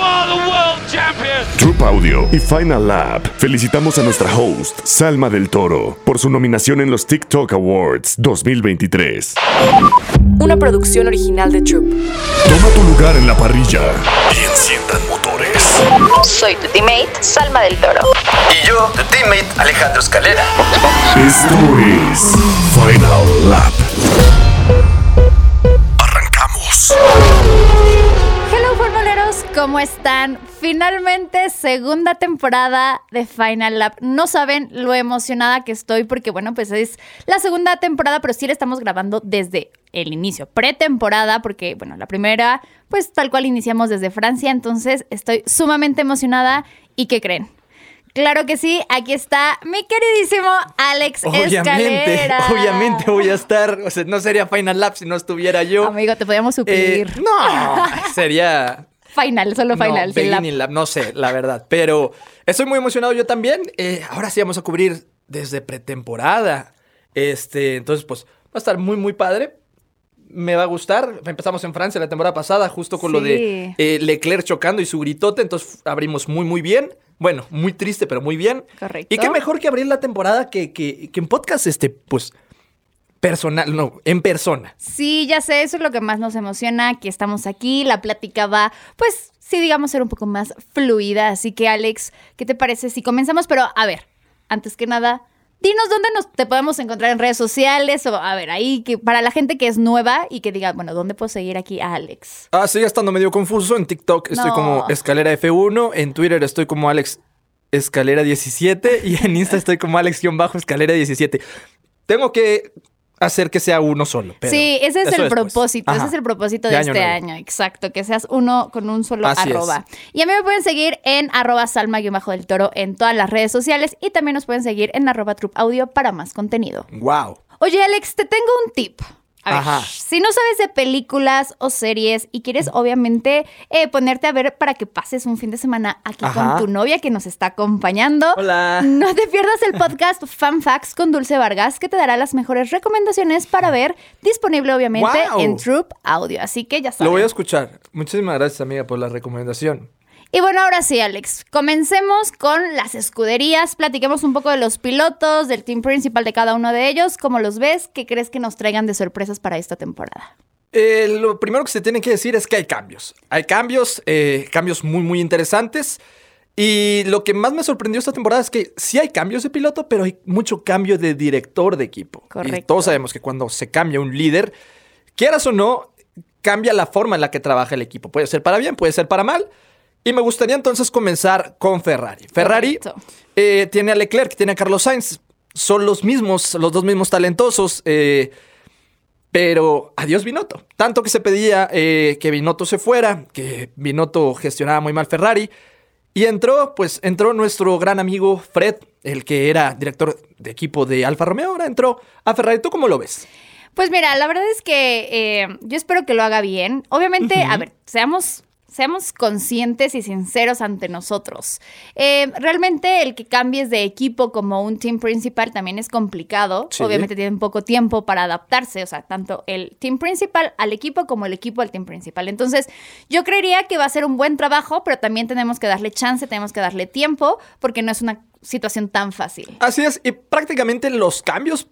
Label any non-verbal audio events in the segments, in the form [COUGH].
You are the world champion. Troop Audio y Final Lab felicitamos a nuestra host, Salma del Toro, por su nominación en los TikTok Awards 2023. Una producción original de Troop. Toma tu lugar en la parrilla y enciendan motores. Soy tu teammate, Salma del Toro. Y yo, tu teammate Alejandro Escalera. Esto es Final Lap. Arrancamos. ¿Cómo están? Finalmente segunda temporada de Final Lap. No saben lo emocionada que estoy porque bueno, pues es la segunda temporada, pero sí la estamos grabando desde el inicio, pretemporada, porque bueno, la primera pues tal cual iniciamos desde Francia, entonces estoy sumamente emocionada y ¿qué creen? Claro que sí, aquí está mi queridísimo Alex Obviamente, Escalera. [LAUGHS] obviamente voy a estar, o sea, no sería Final Lap si no estuviera yo. Amigo, te podíamos Eh, suplir. no, [LAUGHS] sería Final, solo final, no, lap, no sé, la verdad, pero estoy muy emocionado yo también. Eh, ahora sí vamos a cubrir desde pretemporada. Este, entonces pues va a estar muy muy padre. Me va a gustar. Empezamos en Francia la temporada pasada, justo con lo de eh, Leclerc chocando y su gritote. Entonces abrimos muy, muy bien. Bueno, muy triste, pero muy bien. Correcto. Y qué mejor que abrir la temporada que, que, que en podcast, este, pues, personal, no, en persona. Sí, ya sé, eso es lo que más nos emociona, que estamos aquí, la plática va, pues sí, digamos, ser un poco más fluida. Así que, Alex, ¿qué te parece si comenzamos? Pero, a ver, antes que nada, dinos dónde nos te podemos encontrar en redes sociales o, a ver, ahí, que para la gente que es nueva y que diga, bueno, ¿dónde puedo seguir aquí a Alex? Ah, sigue estando medio confuso. En TikTok estoy No. como Escalera F1. En Twitter estoy como Alex Escalera 17. Y en Insta estoy como Alex-Escalera 17. Tengo que hacer que sea uno solo. pero sí, ese es el después. propósito, ese es el propósito de, De año este nuevo. año, exacto, que seas uno con un solo Así es. arroba. Y a mí me pueden seguir en arroba salma-del toro en todas las redes sociales y también nos pueden seguir en arroba Troop audio para más contenido. Wow. Oye, Alex, te tengo un tip. A ver, Ajá. si no sabes de películas o series y quieres obviamente eh, ponerte a ver para que pases un fin de semana aquí Ajá. con tu novia que nos está acompañando, Hola. no te pierdas el podcast [LAUGHS] Fan Facts con Dulce Vargas que te dará las mejores recomendaciones para ver, disponible obviamente en Troop Audio. Así que ya Lo sabes. voy a escuchar. Muchísimas gracias, amiga, por la recomendación. Y bueno, ahora sí, Alex, comencemos con las escuderías. Platiquemos un poco de los pilotos, del team principal de cada uno de ellos. ¿Cómo los ves? ¿Qué crees que nos traigan de sorpresas para esta temporada? Eh, lo primero que se tiene que decir es que hay cambios. Hay cambios, eh, cambios muy, muy interesantes. Y lo que más me sorprendió esta temporada es que sí hay cambios de piloto, pero hay mucho cambio de director de equipo. Y Correcto. todos sabemos que cuando se cambia un líder, quieras o no, cambia la forma en la que trabaja el equipo. Puede ser para bien, puede ser para mal. Y me gustaría entonces comenzar con Ferrari. Ferrari eh, tiene a Leclerc, tiene a Carlos Sainz. Son los mismos, los dos mismos talentosos. eh, pero adiós Binotto. Tanto que se pedía eh, que Binotto se fuera, que Binotto gestionaba muy mal Ferrari. Y entró, pues entró nuestro gran amigo Fred, el que era director de equipo de Alfa Romeo, ahora entró a Ferrari. ¿Tú cómo lo ves? Pues mira, la verdad es que eh, yo espero que lo haga bien. Obviamente, a ver, seamos, seamos conscientes y sinceros ante nosotros. Eh, realmente el que cambies de equipo como un team principal también es complicado. Sí. Obviamente tienen poco tiempo para adaptarse, o sea, tanto el team principal al equipo como el equipo al team principal. Entonces, yo creería que va a ser un buen trabajo, pero también tenemos que darle chance, tenemos que darle tiempo, porque no es una situación tan fácil. Así es, y prácticamente los cambios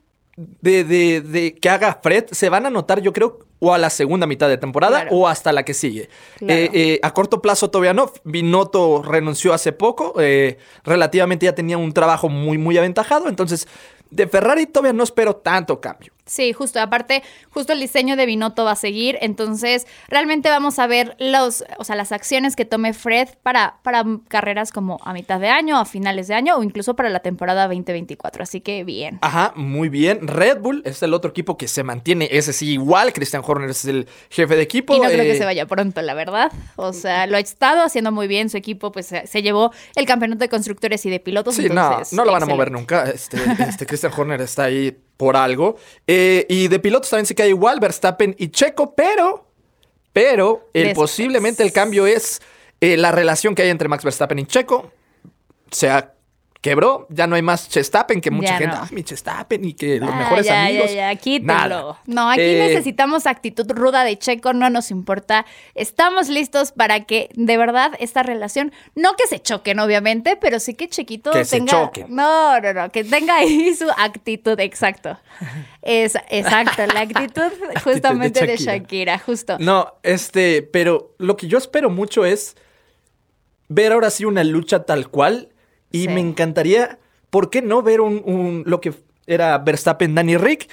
de, de- de que haga Fred se van a notar, yo creo, o a la segunda mitad de temporada Claro. o hasta la que sigue. Claro. Eh, eh, a corto plazo todavía no. Binotto renunció hace poco, eh, relativamente ya tenía un trabajo muy, muy aventajado, entonces de Ferrari todavía no espero tanto cambio. Sí, justo. Aparte, justo el diseño de Binotto va a seguir. Entonces, realmente vamos a ver los, o sea, las acciones que tome Fred para, para carreras como a mitad de año, a finales de año o incluso para la temporada 2024. Así que bien. Ajá, muy bien. Red Bull es el otro equipo que se mantiene, ese sí, igual. Christian Horner es el jefe de equipo. Y no creo eh, que se vaya pronto, la verdad. O sea, lo ha estado haciendo muy bien. Su equipo, pues, se, llevó el campeonato de constructores y de pilotos. Sí, no, entonces, no lo van a mover nunca. Este, este Christian Horner está ahí por algo. Eh, y de pilotos también se queda igual, Verstappen y Checo, pero, pero el, posiblemente el cambio es eh, la relación que hay entre Max Verstappen y Checo. Se ha- quebró, ya no hay más Chestappen, que mucha Ya gente, no. "Ah, mi Chestappen y que los Ah, mejores ya, amigos. Ya, ya. Nada. No, aquí Eh, necesitamos actitud ruda de Checo, no nos importa. Estamos listos para que de verdad esta relación, no que se choquen, obviamente, pero sí que Chequito Que se tenga. choquen. No, no, no, que tenga ahí su actitud, exacto. Es, exacto, la actitud [LAUGHS] justamente de Shakira. Shakira, justo. No, este, pero lo que yo espero mucho es ver ahora sí una lucha tal cual. Y Sí. me encantaría, ¿por qué no ver un, un- lo que era Verstappen, Danny Rick?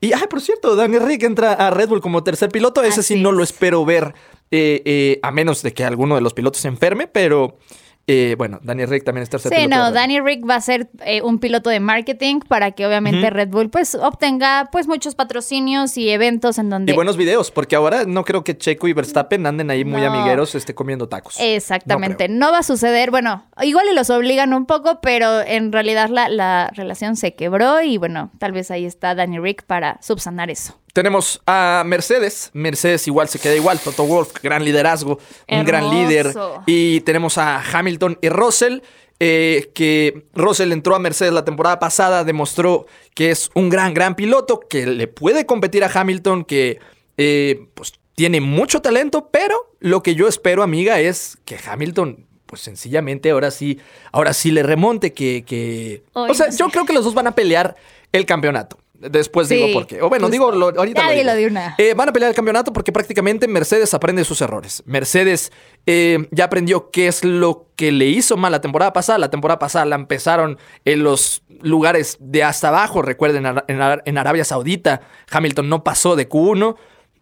Y, ay, por cierto, Danny Rick entra a Red Bull como tercer piloto. Ese sí Así no lo es. espero ver, eh, eh, a menos de que alguno de los pilotos se enferme, pero eh, bueno, Danny Rick también es tercer Sí, piloto. no. Danny Rick va a ser eh, un piloto de marketing para que obviamente Red Bull pues obtenga pues muchos patrocinios y eventos en donde Y buenos videos, porque ahora no creo que Checo y Verstappen anden ahí muy No. amigueros este, comiendo tacos. Exactamente, No no, va a suceder. Bueno, igual y los obligan un poco, pero en realidad la, la relación se quebró y bueno, tal vez ahí está Danny Rick para subsanar eso. Tenemos a Mercedes. Mercedes igual se queda igual. Toto Wolf, gran liderazgo, un gran líder. Y tenemos a Hamilton y Russell. eh, que Russell entró a Mercedes la temporada pasada, demostró que es un gran, gran piloto, que le puede competir a Hamilton, que eh, pues tiene mucho talento, pero lo que yo espero, amiga, es que Hamilton, pues sencillamente ahora sí, ahora sí le remonte, que, que... O sea, no yo creo que los dos van a pelear el campeonato. Después Sí, digo por qué. O bueno, justo. digo, lo- ahorita Ya lo digo. de una. Eh, van a pelear el campeonato porque prácticamente Mercedes aprende sus errores. Mercedes eh, ya aprendió qué es lo que le hizo mal la temporada pasada. La temporada pasada la empezaron en los lugares de hasta abajo. Recuerden, en, en Arabia Saudita, Hamilton no pasó de Q1.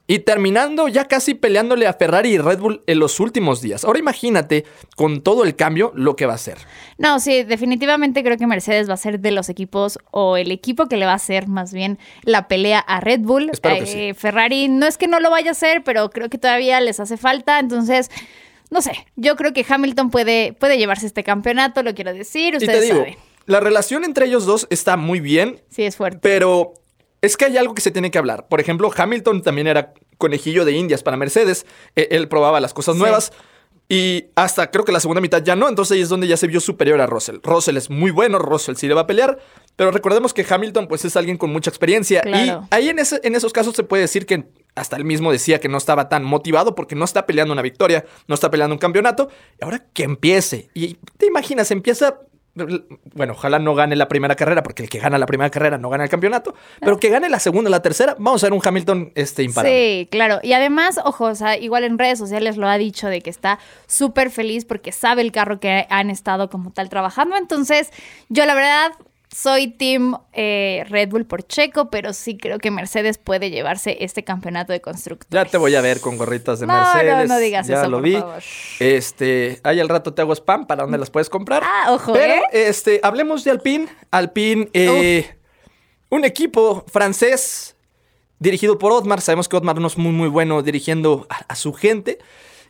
Y terminando ya casi peleándole a Ferrari y Red Bull en los últimos días. Ahora imagínate con todo el cambio lo que va a ser. No, sí, definitivamente creo que Mercedes va a ser de los equipos o el equipo que le va a hacer más bien la pelea a Red Bull. Espero que Eh, Ferrari no es que no lo vaya a hacer, pero creo que todavía les hace falta, entonces... No sé, yo creo que Hamilton puede, puede llevarse este campeonato, lo quiero decir, Y ustedes te digo, saben. la relación entre ellos dos está muy bien. Sí, es fuerte. Pero es que hay algo que se tiene que hablar. Por ejemplo, Hamilton también era conejillo de indias para Mercedes. E- Él probaba las cosas Sí. nuevas. Y hasta creo que la segunda mitad ya no. Entonces ahí es donde ya se vio superior a Russell. Russell es muy bueno, Russell sí le va a pelear. Pero recordemos que Hamilton pues es alguien con mucha experiencia. Claro. Y ahí en, ese- en esos casos se puede decir que hasta él mismo decía que no estaba tan motivado porque no está peleando una victoria, no está peleando un campeonato. Y ahora que empiece. Y te imaginas, empieza bueno, ojalá no gane la primera carrera, porque el que gana la primera carrera no gana el campeonato, pero que gane la segunda, la tercera, vamos a ver un Hamilton este, imparable. Sí, claro. Y además, ojo, o sea, igual en redes sociales lo ha dicho de que está súper feliz porque sabe el carro que han estado como tal trabajando. Entonces, yo la verdad soy team eh, Red Bull por Checo, pero sí creo que Mercedes puede llevarse este campeonato de constructores. Ya te voy a ver con gorritas de No, no, Mercedes. no digas ya eso, lo por vi. favor. Este, ahí al rato te hago spam para dónde las puedes comprar. Ah, ojo, Pero, ¿eh? este, hablemos de Alpine. Alpine, eh, un equipo francés dirigido por Otmar. Sabemos que Otmar no es muy, muy bueno dirigiendo a, a su gente.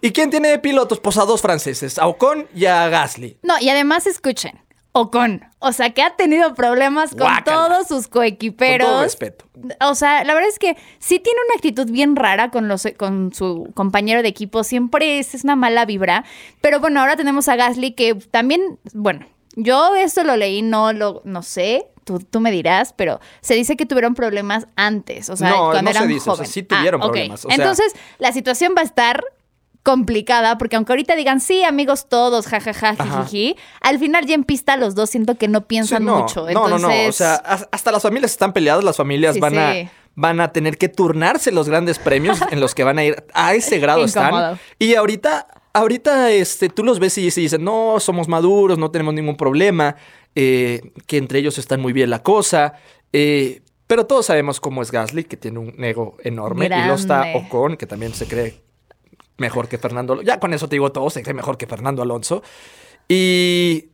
¿Y quién tiene de pilotos? Pues a dos franceses, a Ocon y a Gasly. No, y además escuchen, Ocon, o sea, que ha tenido problemas con Guácala. todos sus coequiperos. Con todo respeto. O sea, la verdad es que sí tiene una actitud bien rara con, los, con su compañero de equipo. Siempre es, es una mala vibra. Pero bueno, ahora tenemos a Gasly que también, bueno, yo esto lo leí, no lo no sé. Tú, tú me dirás, pero se dice que tuvieron problemas antes, o sea, No, cuando no se dice, o sea, sí tuvieron Ah, problemas, o sea- Entonces, la situación va a estar complicada, porque aunque ahorita digan, sí, amigos todos, jajaja, jijiji, al final ya en pista los dos siento que no piensan Sí, no, mucho. No, no, no. O Entonces, sea, as- hasta las familias están peleadas, las familias Sí, van, sí. A, van a tener que turnarse los grandes premios en los que van a ir. A ese grado [LAUGHS] Incómodo. están. Y ahorita, ahorita este, tú los ves y se dicen, no, somos maduros, no tenemos ningún problema, eh, que entre ellos están muy bien la cosa. eh, pero todos sabemos cómo es Gasly, que tiene un ego enorme. Y luego está. Ocon, que también se cree mejor que Fernando Alonso. Ya con eso te digo todo, se cree mejor que Fernando Alonso. Y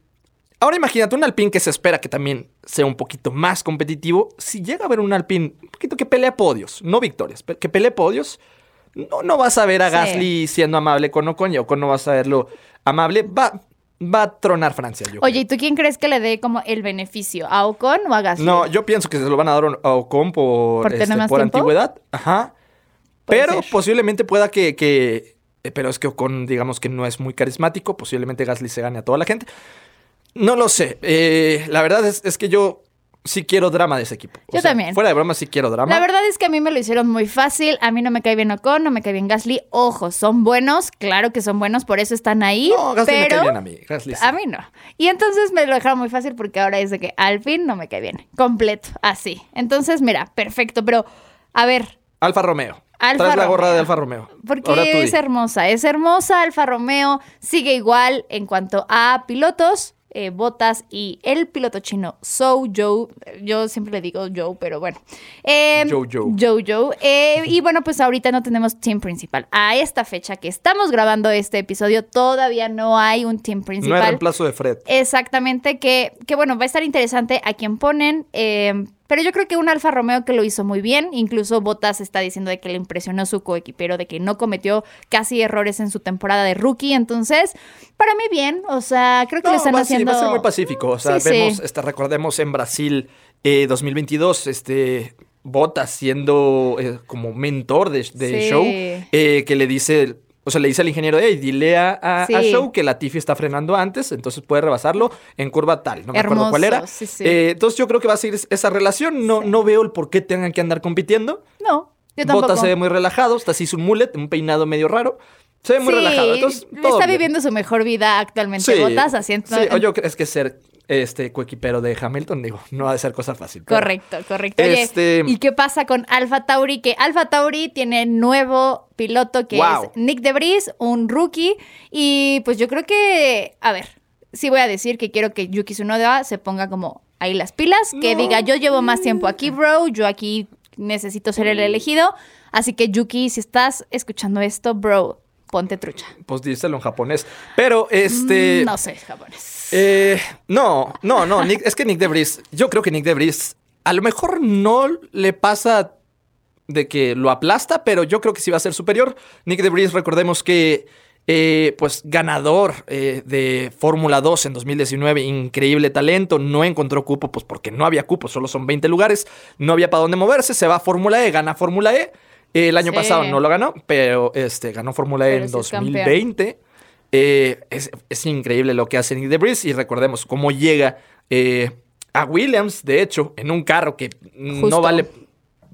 ahora imagínate un Alpine que se espera que también sea un poquito más competitivo. Si llega a haber un Alpine un poquito que pelee podios, no victorias, pero que pelee podios, no, no vas a ver a Sí. Gasly siendo amable con Ocon y Ocon no vas a verlo amable. Va, va a tronar Francia, yo Oye, ¿y tú quién crees que le dé como el beneficio? ¿A Ocon o a Gasly? No, yo pienso que se lo van a dar a Ocon por, ¿Por este, por antigüedad. Ajá. Pero ser. posiblemente pueda que, que- eh, Pero es que Ocon, digamos que no es muy carismático. Posiblemente Gasly se gane a toda la gente. No lo sé. Eh, la verdad es, es que yo sí quiero drama de ese equipo. O Yo sea, también. Fuera de broma, sí quiero drama. La verdad es que a mí me lo hicieron muy fácil. A mí no me cae bien Ocon, no me cae bien Gasly. Ojo, son buenos, claro que son buenos, por eso están ahí. No, Gasly me cae bien a mí. Gasly sí. A mí no. Y entonces me lo dejaron muy fácil porque ahora es de que al fin no me cae bien. Completo, así. Entonces, mira, perfecto. Pero, a ver, Alfa Romeo. Alfa Traes la gorra Romeo. de Alfa Romeo. porque es hermosa. Es hermosa. Alfa Romeo sigue igual en cuanto a pilotos. eh, Botas y el piloto chino Zhou Zhou. Yo siempre le digo Joe, pero bueno. Eh, Zhou Zhou. Zhou Zhou. Eh, y bueno, pues ahorita no tenemos team principal. A esta fecha que estamos grabando este episodio, todavía no hay un team No principal. hay reemplazo de Fred. Exactamente, que, que bueno, va a estar interesante a quién ponen. Pero yo creo que un Alfa Romeo que lo hizo muy bien. Incluso Bottas está diciendo de que le impresionó su coequipero, de que no cometió casi errores en su temporada de rookie. Entonces, para mí bien. O sea, creo que No, le están va, sí, haciendo. va a ser muy pacífico. O sea, Sí, vemos, sí. este, recordemos en Brasil eh, 2022, este Bottas siendo eh, como mentor de, de Sí. Show, eh, que le dice, o sea, le dice al ingeniero, hey, dile a, a- a Sí. Show que la Tiffy está frenando antes, entonces puede rebasarlo en curva tal. No me acuerdo cuál Hermoso, era. sí, sí. Eh, entonces yo creo que va a seguir esa relación. No, no veo el por qué tengan que andar compitiendo. No, yo tampoco. Bottas se ve muy relajado, hasta así su mullet, un peinado medio raro. Se ve muy relajado. Entonces, todo está bien. viviendo su mejor vida actualmente. Bottas haciendo. Sí, o yo es que ser este coequipero de Hamilton, digo, no ha de ser cosa fácil. pero- Correcto, correcto. Oye, Este- ¿y qué pasa con Alfa Tauri? Que Alfa Tauri tiene nuevo piloto que Wow. es Nick DeVries, un rookie. Y pues yo creo que, a ver, sí voy a decir que quiero que Yuki Tsunoda se ponga como ahí las pilas, que No. diga, yo llevo más tiempo aquí, bro, yo aquí necesito ser el elegido. Así que Yuki, si estás escuchando esto, bro, ponte trucha. Pues díselo en japonés. Pero este. Mm, no sé, japonés. Eh, no, no, no. Nick- es que Nick DeVries, yo creo que Nick DeVries a lo mejor no le pasa de que lo aplasta, pero yo creo que sí va a ser superior. Nick DeVries, recordemos que. eh, pues ganador eh, de Fórmula 2 en 2019, increíble talento, no encontró cupo, pues porque no había cupo, solo son 20 lugares, no había para dónde moverse, se va a Fórmula E, gana Fórmula E, el año Sí. pasado no lo ganó, pero este, ganó Fórmula E en sí es campeón. 2020. Eh, es, es increíble lo que hace Nick DeVries y recordemos cómo llega eh, a Williams, de hecho, en un carro que Justo. no vale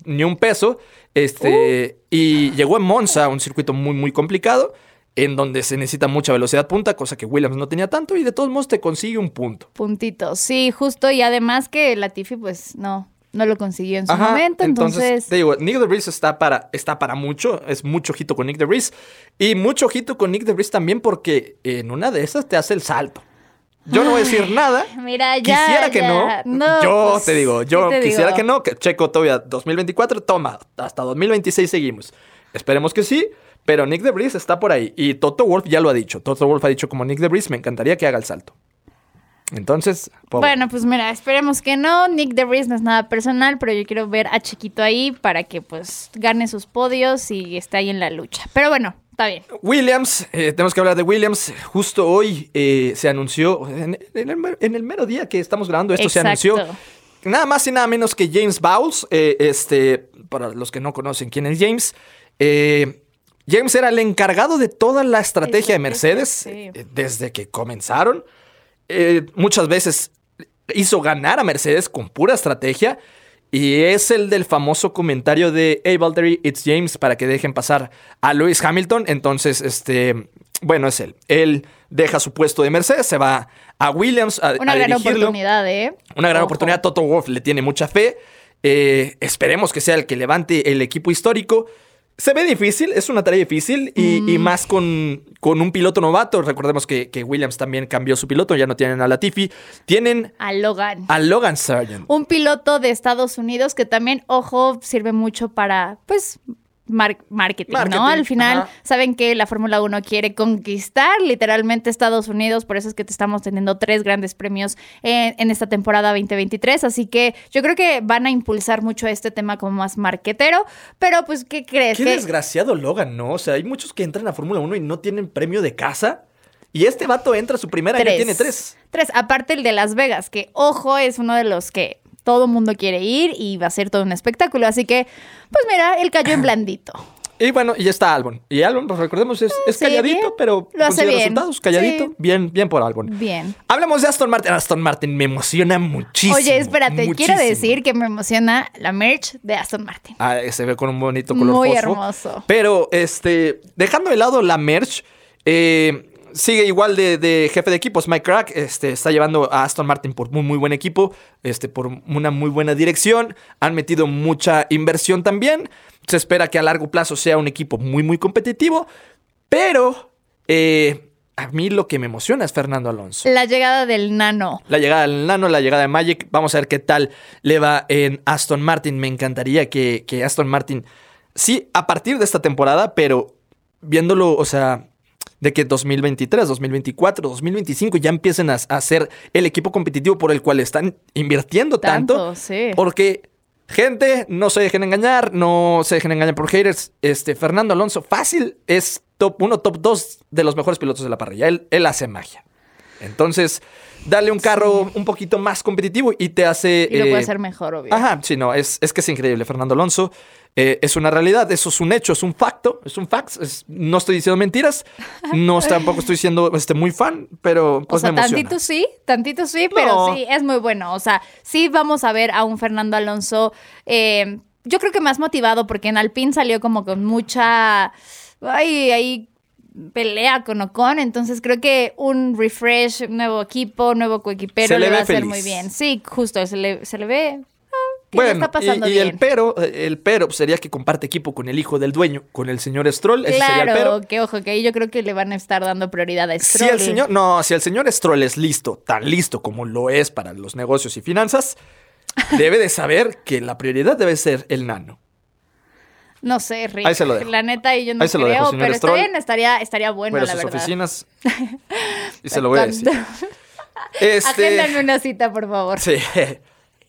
ni un peso. Este, Y llegó en Monza, un circuito muy, muy complicado, en donde se necesita mucha velocidad punta, cosa que Williams no tenía tanto, y de todos modos te consigue un punto. Puntito, sí, justo. Y además que Latifi, pues no, no lo consiguió en su momento. Entonces, te digo, Nick DeVries está para, está para mucho, es mucho ojito con Nick DeVries, y mucho ojito con Nick DeVries también porque en una de esas te hace el salto. Yo no voy a decir nada. mira, ya. Quisiera que ya. no. No, yo pues, te digo, ¿qué yo te quisiera digo? que no, que Checo todavía 2024, toma, hasta 2026 seguimos. Esperemos que sí, pero Nick DeVries está por ahí. Y Toto Wolf ya lo ha dicho. Toto Wolf ha dicho como Nick DeVries, me encantaría que haga el salto. Entonces, pobre. Bueno, pues mira, esperemos que no. Nick DeVries no es nada personal, pero yo quiero ver a Chiquito ahí para que pues gane sus podios y esté ahí en la lucha. Pero bueno, está bien. Williams, eh, tenemos que hablar de Williams. Justo hoy eh, se anunció, en, en el, en el mero día que estamos grabando esto, se anunció nada más y nada menos que James Bowles. eh, este, para los que no conocen quién es James, eh, James era el encargado de toda la estrategia de Mercedes sí. eh, desde que comenzaron. Eh, muchas veces hizo ganar a Mercedes con pura estrategia. Y es el del famoso comentario de Hey Valtteri, it's James, para que dejen pasar a Lewis Hamilton. Entonces, este, bueno, es él. Él deja su puesto de Mercedes, se va a Williams a, Una a gran dirigirlo. oportunidad, ¿eh? Una gran Ojo. oportunidad. Toto Wolff le tiene mucha fe. Eh, esperemos que sea el que levante el equipo histórico. Se ve difícil, es una tarea difícil y, Mm. y más con, con un piloto novato. Recordemos que, que Williams también cambió su piloto, ya no tienen a Latifi. Tienen A Logan. a Logan Sargent. Un piloto de Estados Unidos que también, ojo, sirve mucho para, pues, mar- marketing, Marketing, ¿no? Al final, ajá. saben que la Fórmula 1 quiere conquistar literalmente Estados Unidos, por eso es que te estamos teniendo tres grandes premios en, en esta temporada 2023, así que yo creo que van a impulsar mucho este tema como más marquetero, pero pues, ¿qué crees? Qué Que- desgraciado Logan, ¿no? O sea, hay muchos que entran a Fórmula 1 y no tienen premio de casa. Y este vato entra a su primer año y tiene tres. Tres. Aparte el de Las Vegas, que ojo, es uno de los que todo mundo quiere ir y va a ser todo un espectáculo. Así que, pues mira, él cayó en blandito. Y bueno, y está Albon. Y Albon, pues recordemos, es, es sí, calladito, bien. pero Lo hace bien. resultados, calladito. Sí. Bien, bien por Albon. Bien. Hablemos de Aston Martin. Aston Martin me emociona muchísimo. Oye, espérate, quiero decir que me emociona la merch de Aston Martin. Ah, se ve con un bonito color Muy fosfo. hermoso. Pero, este, dejando de lado la merch, eh, sigue igual de, de jefe de equipos. Mike Crack este, está llevando a Aston Martin por muy, muy buen equipo, este, por una muy buena dirección. Han metido mucha inversión también. Se espera que a largo plazo sea un equipo muy, muy competitivo. Pero, eh, a mí lo que me emociona es Fernando Alonso. La llegada del nano. La llegada del Nano, la llegada de Magic. Vamos a ver qué tal le va en Aston Martin. Me encantaría que, que Aston Martin, sí, a partir de esta temporada, pero viéndolo, o sea, de que 2023, 2024, 2025 ya empiecen a, a ser el equipo competitivo por el cual están invirtiendo tanto. Tanto, sí. Porque, gente, no se dejen engañar, no se dejen engañar por haters. Este, Fernando Alonso, fácil, es top 1, top 2 de los mejores pilotos de la parrilla. Él, él hace magia. Entonces, dale un carro un poquito más competitivo y te hace. Y lo eh, puede hacer mejor, obvio. Ajá, sí, no, es, es que es increíble. Fernando Alonso eh, es una realidad, eso es un hecho, es un facto, es un fact. es- no estoy diciendo mentiras, no tampoco estoy siendo este, muy fan, pero pues o sea, me emociona. tantito sí, tantito sí, pero No. sí, es muy bueno. O sea, sí vamos a ver a un Fernando Alonso, eh, yo creo que más motivado, porque en Alpine salió como con mucha. Ay, ahí pelea con Ocon, entonces creo que un refresh, nuevo equipo, nuevo coequipero Se le le, va a hacer feliz. muy bien. Sí, justo, se le, se le ve ah, que Bueno, está pasando y, y bien. el pero, el pero pues, sería que comparte equipo con el hijo del dueño, con el señor Stroll, ese sería el pero. Claro, que ojo, que ahí yo creo que le van a estar dando prioridad a Si Stroll. el señor, no, si el señor Stroll es listo, tan listo como lo es para los negocios y finanzas, debe de saber que la prioridad debe ser el nano. No sé, Rick. Ahí se lo dejo. La neta, y yo no Ahí se lo creo, dejo, señor pero está bien, estaría, estaría bueno, Bueno, la sus verdad. oficinas. [LAUGHS] Y se lo voy a decir. [LAUGHS] Este, Agéndame una cita, por favor. sí.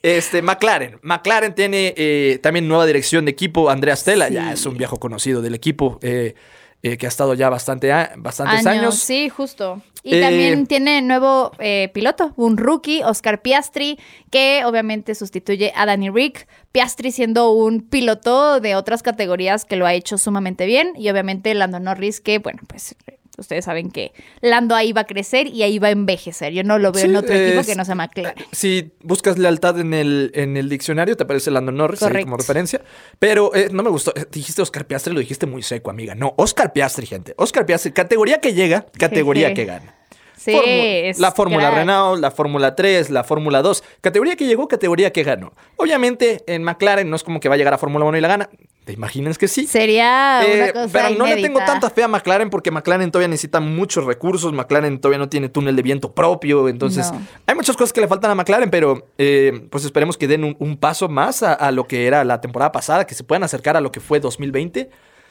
Este, McLaren. McLaren tiene eh, también nueva dirección de equipo. Andrea Stella ya es un viejo conocido del equipo eh, eh, que ha estado ya bastante a- bastantes años. Sí, justo. Y Eh, también tiene nuevo eh, piloto, un rookie, Oscar Piastri, que obviamente sustituye a Danny Rick. Piastri siendo un piloto de otras categorías que lo ha hecho sumamente bien. Y obviamente Lando Norris, que bueno, pues ustedes saben que Lando ahí va a crecer y ahí va a envejecer. Yo no lo veo Sí, en otro equipo que no sea McLaren. Si buscas lealtad en el, en el diccionario, te aparece Lando Norris ahí como referencia. Pero eh, no me gustó. Eh, Dijiste Oscar Piastri, lo dijiste muy seco, amiga. No, Oscar Piastri, gente. Oscar Piastri, categoría que llega, categoría Jeje. que gana. Sí, es la Fórmula. Renault, la Fórmula 3, la Fórmula 2. Categoría que llegó, categoría que ganó. Obviamente, en McLaren no es como que va a llegar a Fórmula 1 y la gana. ¿Te imaginas que sí? Sería Eh, una cosa pero no le tengo tanta fe a McLaren porque McLaren todavía necesita muchos recursos, McLaren todavía no tiene túnel de viento propio, entonces No. hay muchas cosas que le faltan a McLaren, pero eh, pues esperemos que den un, un paso más a, a lo que era la temporada pasada, que se puedan acercar a lo que fue 2020,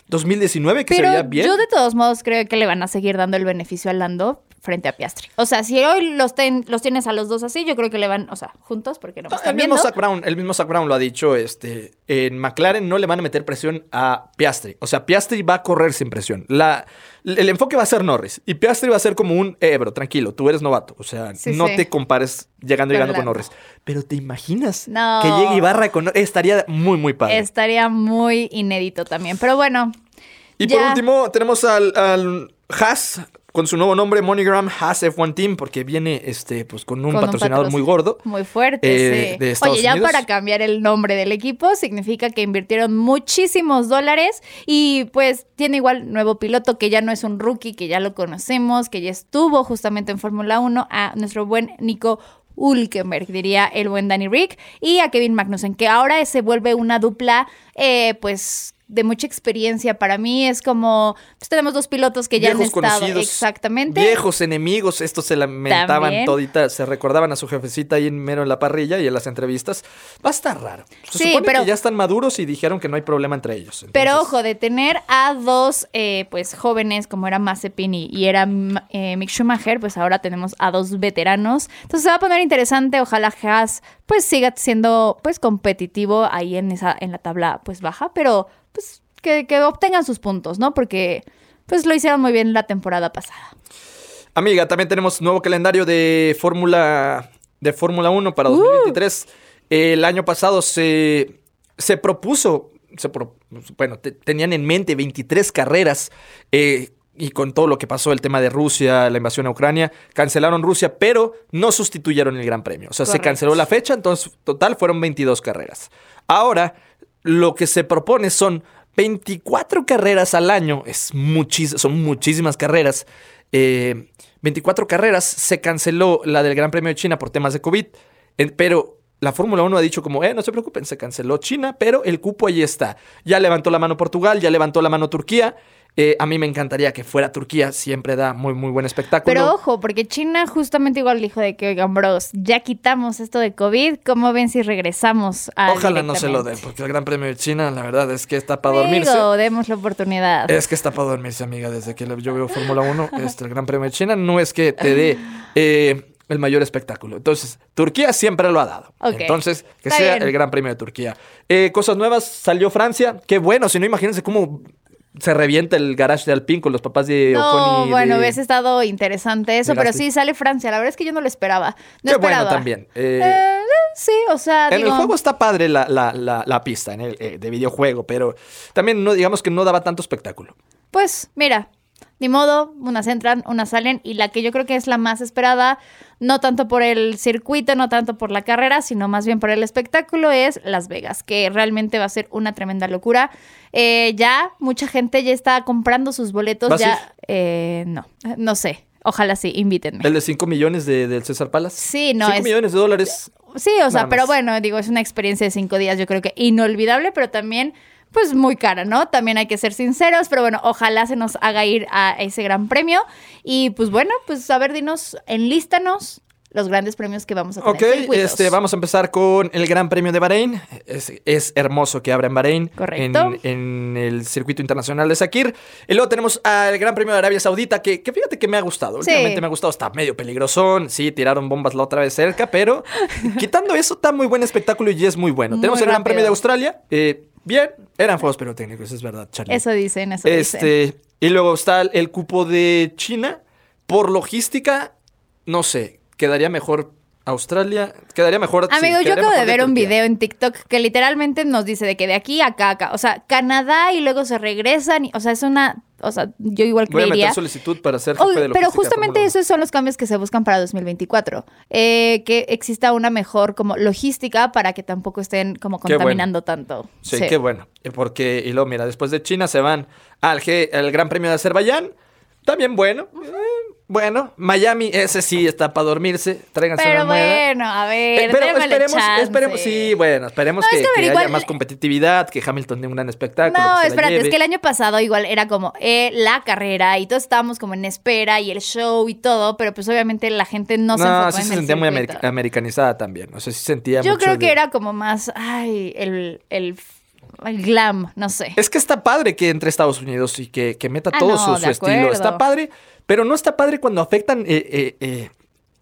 2019, que se veía Pero bien. yo de todos modos creo que le van a seguir dando el beneficio a Lando frente a Piastri. O sea, si hoy los, ten- los tienes a los dos así, yo creo que le van, o sea, juntos, porque no Ah, están el mismo. Zach Brown, el mismo Zach Brown lo ha dicho, este, en McLaren no le van a meter presión a Piastri. O sea, Piastri va a correr sin presión. La, el enfoque va a ser Norris. Y Piastri va a ser como un, eh, bro, tranquilo, tú eres novato. O sea, Sí, no sí. te compares llegando y llegando con. Norris. Pero ¿te imaginas No. que llegue Ibarra con Norris? Estaría muy, muy padre. Estaría muy inédito también. Pero bueno. Y por último, tenemos al, al Haas con su nuevo nombre, MoneyGram Haas F1 Team, porque viene este, pues, con un con patrocinador patroc- muy gordo. Muy fuerte, eh, sí. de Estados Oye, ya Unidos. para cambiar el nombre del equipo significa que invirtieron muchísimos dólares y pues tiene igual nuevo piloto que ya no es un rookie, que ya lo conocemos, que ya estuvo justamente en Fórmula 1, a nuestro buen Nico Hulkenberg, diría el buen Danny Rick, y a Kevin Magnussen, que ahora se vuelve una dupla, eh, pues de mucha experiencia para mí es como pues tenemos dos pilotos que ya han viejos estado conocidos, exactamente Viejos enemigos, estos se lamentaban También. todita, se recordaban a su jefecita ahí en mero en la parrilla y en las entrevistas. Va a estar raro. Se Sí, supone pero- que ya están maduros y dijeron que no hay problema entre ellos. Pero ojo, de tener a dos eh, pues jóvenes como era Mazepin y, y era eh, Mick Schumacher, pues ahora tenemos a dos veteranos. Entonces se va a poner interesante. Ojalá Haas pues siga siendo pues competitivo ahí en esa en la tabla pues baja, pero pues que, que obtengan sus puntos, ¿no? Porque pues lo hicieron muy bien la temporada pasada. Amiga, también tenemos nuevo calendario de Fórmula de Fórmula 1 para 2023. El año pasado se, se propuso, se pro- bueno, te- tenían en mente 23 carreras eh, y con todo lo que pasó, el tema de Rusia, la invasión a Ucrania, cancelaron Rusia, pero no sustituyeron el Gran Premio. O sea, se canceló la fecha, entonces total fueron 22 carreras. Ahora, lo que se propone son 24 carreras al año, es muchis- son muchísimas carreras. Eh, 24 carreras, se canceló la del Gran Premio de China por temas de COVID, eh, pero la Fórmula 1 ha dicho como, eh, no se preocupen, se canceló China, pero el cupo ahí está. Ya levantó la mano Portugal, ya levantó la mano Turquía. Eh, a mí me encantaría que fuera Turquía, siempre da muy, muy buen espectáculo. Pero ojo, porque China justamente igual dijo de que, oigan, bros, ya quitamos esto de COVID, ¿cómo ven si regresamos a Ojalá no se lo den, porque el Gran Premio de China, la verdad, es que está para dormirse. Digo, demos la oportunidad. Es que está para dormirse, amiga. Desde que yo veo Fórmula 1, [LAUGHS] este, el Gran Premio de China no es que te dé eh, el mayor espectáculo. Entonces, Turquía siempre lo ha dado. Entonces, que está sea bien. el Gran Premio de Turquía. Eh, cosas nuevas, salió Francia. Qué bueno, si no, imagínense cómo se revienta el garage de Alpine con los papás de Ocon No, y bueno, de- hubiese estado interesante eso, pero sí sale Francia. La verdad es que yo no lo esperaba. No Qué bueno esperaba. también. Eh, Eh, sí, o sea, En digo, el juego está padre la, la- la- la pista en el, eh, de videojuego, pero también no digamos que no daba tanto espectáculo. pues mira, ni modo, unas entran, unas salen y la que yo creo que es la más esperada, no tanto por el circuito, no tanto por la carrera, sino más bien por el espectáculo, es Las Vegas, que realmente va a ser una tremenda locura. Eh, ya mucha gente ya está comprando sus boletos, ¿Vas a ya, eh, no, no sé, ojalá sí, invítenme. El de 5 millones de, del César Palace. Sí, no, 5 es- millones de dólares. Sí, o sea, pero bueno, digo, es una experiencia de cinco días, yo creo que inolvidable, pero también, pues muy cara, ¿no? También hay que ser sinceros, pero bueno, ojalá se nos haga ir a ese gran premio. Y pues bueno, pues a ver, dinos, enlístanos los grandes premios que vamos a tener. Ok, circuitos. este, vamos a empezar con el Gran Premio de Bahrein. Es, es hermoso que abra en Bahrein. Correcto. En, en el circuito internacional de Sakir. Y luego tenemos al Gran Premio de Arabia Saudita, que, que fíjate que me ha gustado. Sí. Últimamente me ha gustado. Está medio peligrosón. Sí, tiraron bombas la otra vez cerca, pero [LAUGHS] quitando eso, está muy buen espectáculo y es muy bueno. Muy tenemos el Gran. Premio de Australia. eh, bien, eran fuegos pirotécnicos, es verdad, Charlie. Eso dicen, eso dicen. Este, y luego está el cupo de China. Por logística, no sé, quedaría mejor Australia, quedaría mejor. sí, Amigo, yo acabo de ver un video en TikTok que literalmente nos dice de que de aquí a acá, acá, o sea, Canadá y luego se regresan, y- o sea, es una, o sea, yo igual Voy a creería. meter solicitud para ser Oh, jefe de pero justamente esos son los cambios que se buscan para 2024. Eh, que exista una mejor como logística para que tampoco estén como bueno. contaminando tanto. Sí, qué bueno. Eh, Porque, y luego, mira, después de China se van al, G- al Gran Premio de Azerbaiyán. También bueno. eh, bueno, Miami, ese sí está para dormirse. Tráiganse Pero una bueno, a ver, Eh, pero esperemos, chance. esperemos, sí, bueno, esperemos No, que, es que, a ver, que igual- haya más competitividad, que Hamilton dé un gran espectáculo. No, se espérate, es que el año pasado igual era como eh, la carrera y todos estábamos como en espera y el show y todo, pero pues obviamente la gente no, se No, enfocó sí en se el sentía muy circuito. americanizada también. O sea, sí sentía Yo mucho creo que de- era como más, ay, el, el, el glam, no sé. Es que está padre que entre Estados Unidos y que, que meta Ah, todo no, su, estilo. Está padre, pero no está padre cuando afectan eh, eh, eh,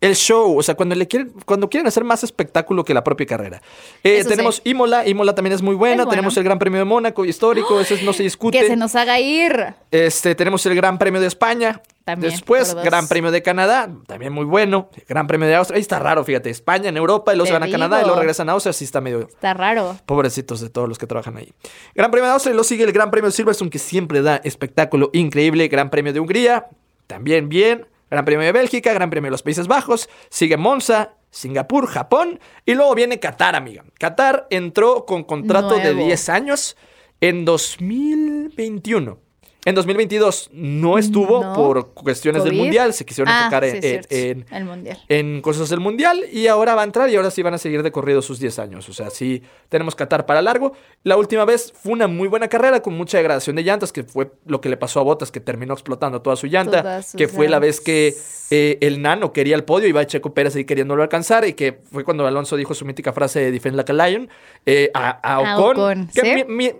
el show. O sea, cuando le quieren, cuando quieren hacer más espectáculo que la propia carrera. Eso tenemos sí. Imola, Imola también es muy buena. Es bueno. Tenemos el Gran Premio de Mónaco, histórico, ese no se discute. Que se nos haga ir. Este, tenemos el Gran Premio de España. También, Después. Gran Premio de Canadá, también muy bueno. Gran Premio de Austria, ahí está raro, fíjate. España en Europa, y luego se van a Canadá y luego regresan a Austria, sí está medio Está raro. Pobrecitos de todos los que trabajan ahí. Gran Premio de Austria, y luego sigue el Gran Premio de Silverstone, que siempre da espectáculo increíble. Gran Premio de Hungría, también bien. Gran Premio de Bélgica, Gran Premio de los Países Bajos. Sigue Monza, Singapur, Japón. Y luego viene Qatar, amiga. Qatar entró con contrato de Nuevo. 10 años en 2021. En 2022 no estuvo No. por cuestiones del. Mundial. Se quisieron Ah, enfocar sí, en- en- cierto. en, el mundial. en cosas del mundial y ahora va a entrar y ahora sí van a seguir de corrido sus 10 años. O sea, sí tenemos Qatar para largo. La última vez fue una muy buena carrera con mucha degradación de llantas, que fue lo que le pasó a Bottas, que terminó explotando toda su llanta, que fue la vez que eh, el nano quería el podio y va Checo Pérez ahí queriéndolo alcanzar y que fue cuando Alonso dijo su mítica frase de Defend like a Lion eh, a, a A Ocon, Ocon, que ¿sí? mi- mi-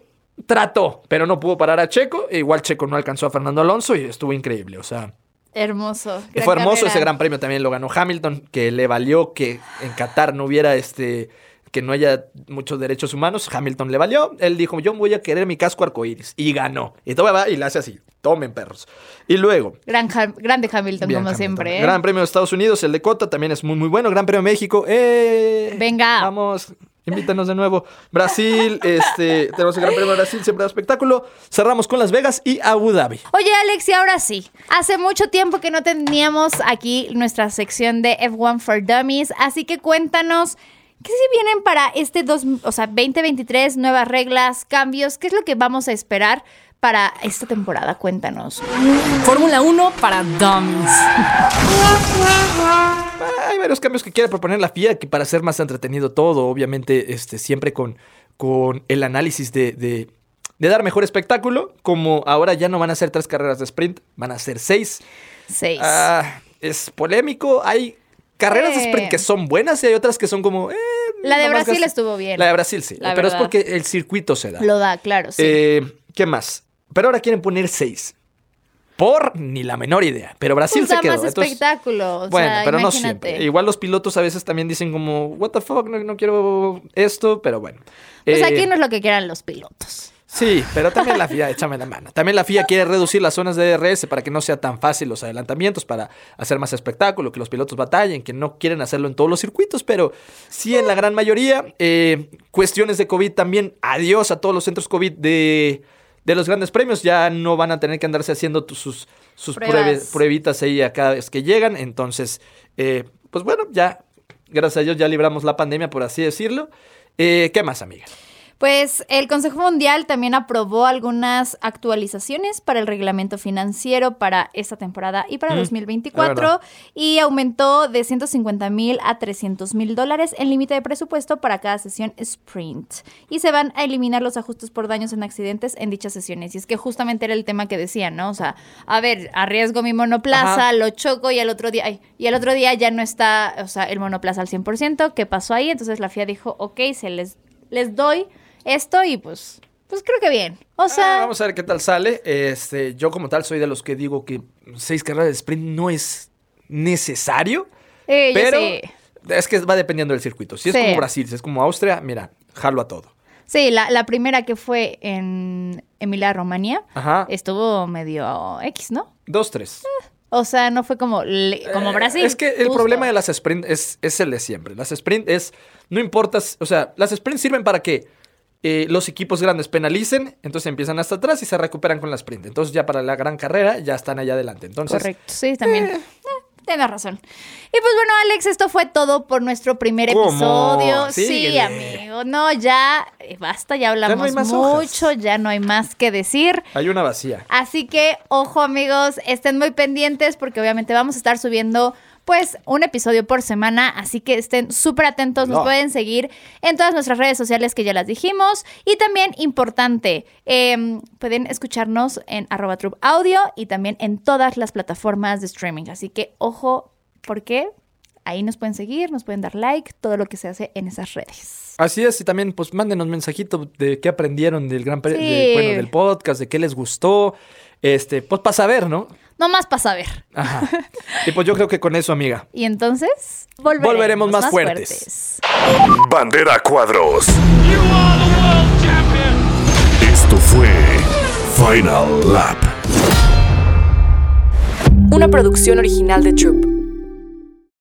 trató, pero no pudo parar a Checo. e Igual Checo no alcanzó a Fernando Alonso y estuvo increíble. O sea, Hermoso. fue hermoso carrera. ese gran premio también lo ganó Hamilton, que le valió que en Qatar no hubiera este que no haya muchos derechos humanos. Hamilton le valió. Él dijo, yo voy a querer mi casco arcoíris. Y ganó. Y todo va y le hace así. Tomen, perros. Y luego, Gran Ha- grande Hamilton, como Hamilton. siempre. ¿eh? Gran Premio de Estados Unidos, el de Cota también es muy, muy bueno. Gran Premio de México. ¡eh! Venga. Vamos, invítanos de nuevo. Brasil, este, tenemos el Gran Premio de Brasil, siempre da espectáculo. Cerramos con Las Vegas y Abu Dhabi. Oye, Alex, y ahora sí. Hace mucho tiempo que no teníamos aquí nuestra sección de F1 for Dummies, así que cuéntanos. ¿Qué se vienen para este dos, o sea, 2023? Nuevas reglas, cambios. ¿Qué es lo que vamos a esperar para esta temporada? Cuéntanos. Fórmula 1 para dummies. Hay varios cambios que quiere proponer la FIA que para hacer más entretenido todo, obviamente, este, siempre con, con el análisis de, de- de dar mejor espectáculo. Como ahora ya no van a ser tres carreras de sprint, van a ser seis. Seis. Ah, es polémico. Hay carreras de sprint que son buenas y hay otras que son como. eh, La de Brasil gas- estuvo bien. La de Brasil sí. La pero es porque el circuito se da. Lo da, claro, sí. Eh, ¿Qué más? Pero ahora quieren poner seis. Por ni la menor idea. Pero Brasil se quedó. más entonces- espectáculo. o bueno, sea, pero no siempre. Igual los pilotos a veces también dicen como, what the fuck, no, no quiero esto, pero bueno. Pues Eh, aquí no es lo que quieran los pilotos. Sí, pero también la FIA, [LAUGHS] échame la mano. También la FIA quiere reducir las zonas de DRS para que no sea tan fácil los adelantamientos, para hacer más espectáculo, que los pilotos batallen, que no quieren hacerlo en todos los circuitos, pero sí en la gran mayoría. Eh, cuestiones de COVID también, adiós a todos los centros COVID de, de los grandes premios, ya no van a tener que andarse haciendo sus, sus Pruebas. pruebitas ahí a cada vez que llegan. Entonces, eh, pues bueno, ya, gracias a Dios ya libramos la pandemia, por así decirlo. Eh, ¿Qué más, amiga? Pues el Consejo Mundial también aprobó algunas actualizaciones para el reglamento financiero para esta temporada y para Mm, la 2024 verdad. y aumentó de 150 mil a 300 mil dólares el límite de presupuesto para cada sesión sprint. Y se van a eliminar los ajustes por daños en accidentes en dichas sesiones. Y es que justamente era el tema que decían, ¿no? O sea, a ver, arriesgo mi monoplaza, Ajá. lo choco y al otro día, ay, y al otro día ya no está, o sea, el monoplaza al 100%. ¿Qué pasó ahí? Entonces la FIA dijo, ok, se les, les doy esto y pues, pues creo que bien. O sea, Ah, vamos a ver qué tal sale. Este, yo como tal soy de los que digo que seis carreras de sprint no es necesario, eh, pero es que va dependiendo del circuito. Si es Sí. como Brasil, si es como Austria, mira, jalo a todo. Sí, la, la primera que fue en Emilia Romagna estuvo medio X, ¿no? Dos, tres. O sea, no fue como, como Eh, Brasil. Es que el justo. problema de las sprint es, es el de siempre. Las sprint es, no importa, o sea, las sprint sirven para que eh, los equipos grandes penalicen, entonces empiezan hasta atrás y se recuperan con la sprint. Entonces ya para la gran carrera ya están allá adelante. Entonces, Correcto, sí, también. Eh, tienes razón. Y pues bueno, Alex, esto fue todo por nuestro primer ¿Cómo? episodio. Sí, amigo. No, ya eh, basta, ya hablamos hay más hojas. mucho, ya no hay más que decir. hay una vacía. Así que, ojo amigos, estén muy pendientes porque obviamente vamos a estar subiendo pues un episodio por semana, así que estén súper atentos, nos No. pueden seguir en todas nuestras redes sociales que ya las dijimos y también importante, em, pueden escucharnos en arroba audio y también en todas las plataformas de streaming, así que ojo, porque ahí nos pueden seguir, nos pueden dar like, todo lo que se hace en esas redes. Así es, y también pues mándenos mensajito de qué aprendieron del gran pre- Sí. de- bueno, del podcast, de qué les gustó, este, pues para saber, ¿no? No más para saber. Ajá. [LAUGHS] y pues yo creo que con eso, amiga. Y entonces volveremos, Volveremos más fuertes. Bandera a cuadros. You are the world champion. Esto fue Final Lap. Una producción original de Troop.